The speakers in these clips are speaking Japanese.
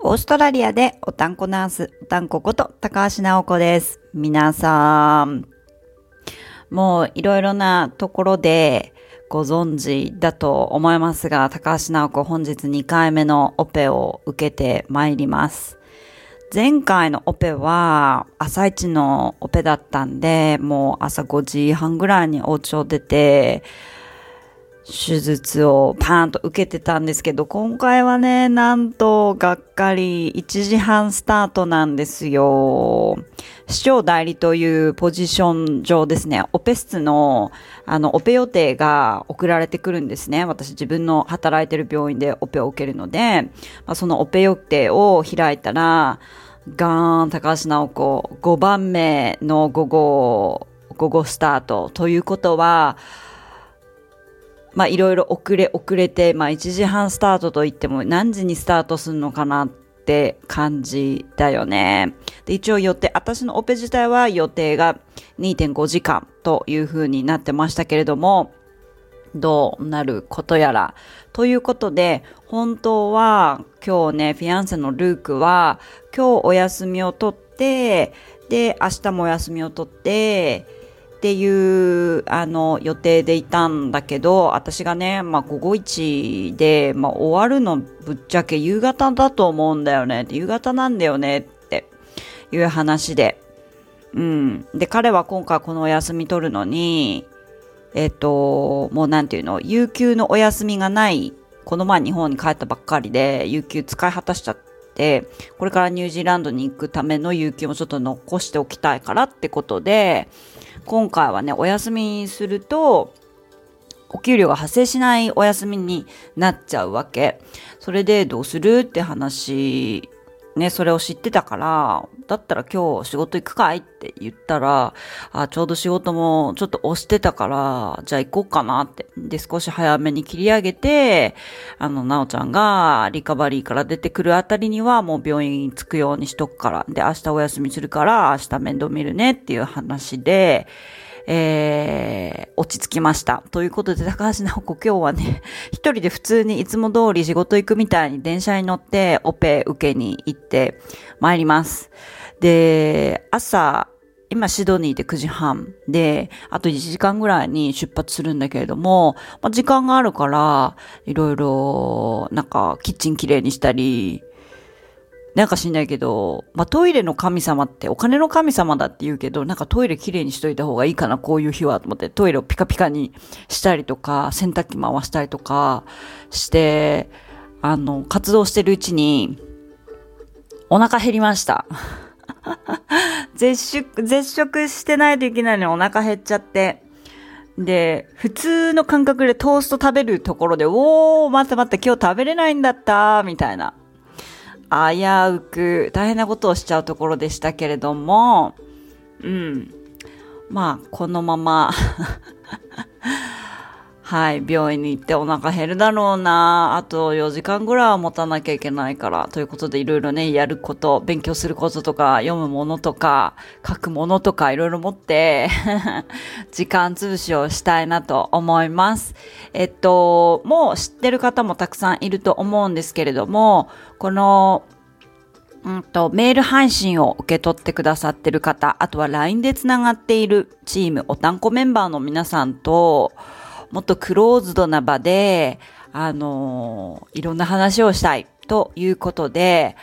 オーストラリアでおたんこナース、おたんここと高橋直子です。皆さん、もういろいろなところでご存知だと思いますが、高橋直子本日2回目のオペを受けてまいります。前回のオペは朝一のオペだったんで、もう朝5時半ぐらいにお家を出て、手術をパーンと受けてたんですけど、今回はね、なんと、がっかり1時半スタートなんですよ。市長代理というポジション上ですね、オペ室の、あの、オペ予定が送られてくるんですね。私自分の働いてる病院でオペを受けるので、まあ、そのオペ予定を開いたら、ガーン、高橋直子、5番目の午後、午後スタートということは、まあいろいろ遅れ遅れて、まあ1時半スタートといっても何時にスタートするのかなって感じだよね。で、一応予定、私のオペ自体は予定が2.5時間という風になってましたけれども、どうなることやら。ということで、本当は今日ね、フィアンセのルークは今日お休みを取って、で、明日もお休みを取って、っていう、あの、予定でいたんだけど、私がね、まあ、午後1で、まあ、終わるのぶっちゃけ夕方だと思うんだよね。夕方なんだよねっていう話で。うん。で、彼は今回このお休み取るのに、えっと、もうなんていうの、有給のお休みがない、この前日本に帰ったばっかりで、有給使い果たしちゃってて、これからニュージーランドに行くための有給もちょっと残しておきたいからってことで、今回はね、お休みすると、お給料が発生しないお休みになっちゃうわけ。それでどうするって話、ね、それを知ってたから、だったら今日仕事行くかいって言ったら、あ、ちょうど仕事もちょっと押してたから、じゃあ行こうかなって。で、少し早めに切り上げて、あの、なおちゃんがリカバリーから出てくるあたりにはもう病院着くようにしとくから。で、明日お休みするから、明日面倒見るねっていう話で、えー、落ち着きました。ということで、高橋直子今日はね、一人で普通にいつも通り仕事行くみたいに電車に乗ってオペ受けに行って参ります。で、朝、今シドニーで9時半で、あと1時間ぐらいに出発するんだけれども、まあ、時間があるから、いろいろ、なんか、キッチンきれいにしたり、なんか知んないけど、まあ、トイレの神様ってお金の神様だって言うけど、なんかトイレきれいにしといた方がいいかな、こういう日はと思って、トイレをピカピカにしたりとか、洗濯機回したりとかして、あの、活動してるうちに、お腹減りました。絶食、絶食してないといけないのにお腹減っちゃって。で、普通の感覚でトースト食べるところで、おー、待って待って、今日食べれないんだった、みたいな。危うく大変なことをしちゃうところでしたけれども、うん。まあ、このまま、はい、病院に行ってお腹減るだろうな。あと4時間ぐらいは持たなきゃいけないから。ということでいろいろね、やること、勉強することとか、読むものとか、書くものとかいろいろ持って、時間潰しをしたいなと思います。えっと、もう知ってる方もたくさんいると思うんですけれども、この、うんと、メール配信を受け取ってくださってる方、あとは LINE でつながっているチーム、おたんこメンバーの皆さんと、もっとクローズドな場で、あのいろんな話をしたいということで、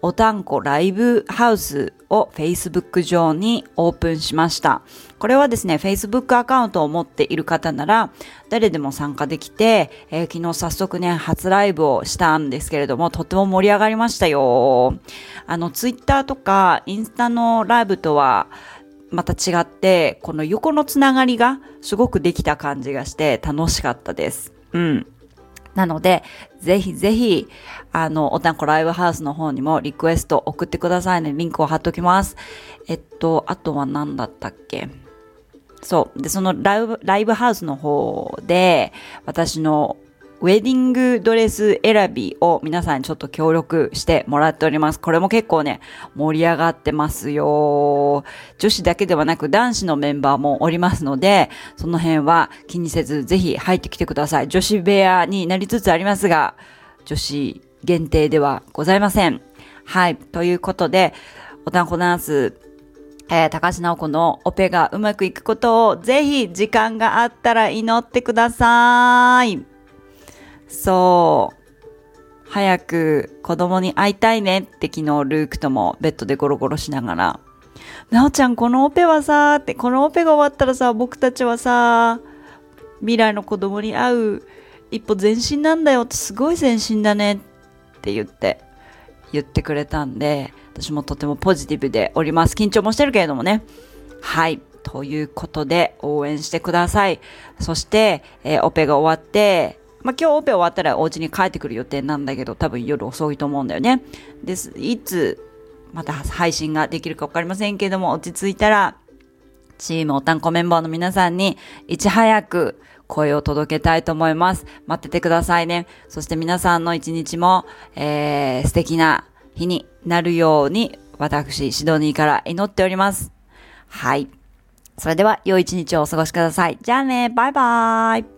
おたんこライブハウスを Facebook 上にオープンしました。これはですね、Facebook アカウントを持っている方なら、誰でも参加できて、えー昨日早速ね、初ライブをしたんですけれども、とっても盛り上がりましたよ。あの、Twitter とかインスタのライブとは、また違って、この横のつながりがすごくできた感じがして楽しかったです。うん。なので、ぜひぜひ、あの、おたんこライブハウスの方にもリクエスト送ってくださいね。リンクを貼っておきます。えっと、あとは何だったっけ？そう。で、そのライブ、ライブハウスの方で、私のウェディングドレス選びを皆さんにちょっと協力してもらっております。これも結構ね、盛り上がってますよ。女子だけではなく男子のメンバーもおりますので、その辺は気にせずぜひ入ってきてください。女子部屋になりつつありますが、女子限定ではございません。はい。ということで、おたんこナース、えー、高橋直子のオペがうまくいくことをぜひ時間があったら祈ってください。そう。早く子供に会いたいねって昨日ルークともベッドでゴロゴロしながら、なおちゃんこのオペはさ、って、このオペが終わったらさ、僕たちはさ、未来の子供に会う一歩前進なんだよってすごい前進だねって言って、言ってくれたんで、私もとてもポジティブでおります。緊張もしてるけれどもね。はい。ということで、応援してください。そして、えー、オペが終わって、まあ、今日オペ終わったらお家に帰ってくる予定なんだけど、多分夜遅いと思うんだよね。です。いつ、また配信ができるかわかりませんけれども、落ち着いたら、チームおたんこメンバーの皆さんに、いち早く声を届けたいと思います。待っててくださいね。そして皆さんの一日も、えー、素敵な日になるように、私、シドニーから祈っております。はい。それでは、良い一日をお過ごしください。じゃあね、バイバーイ。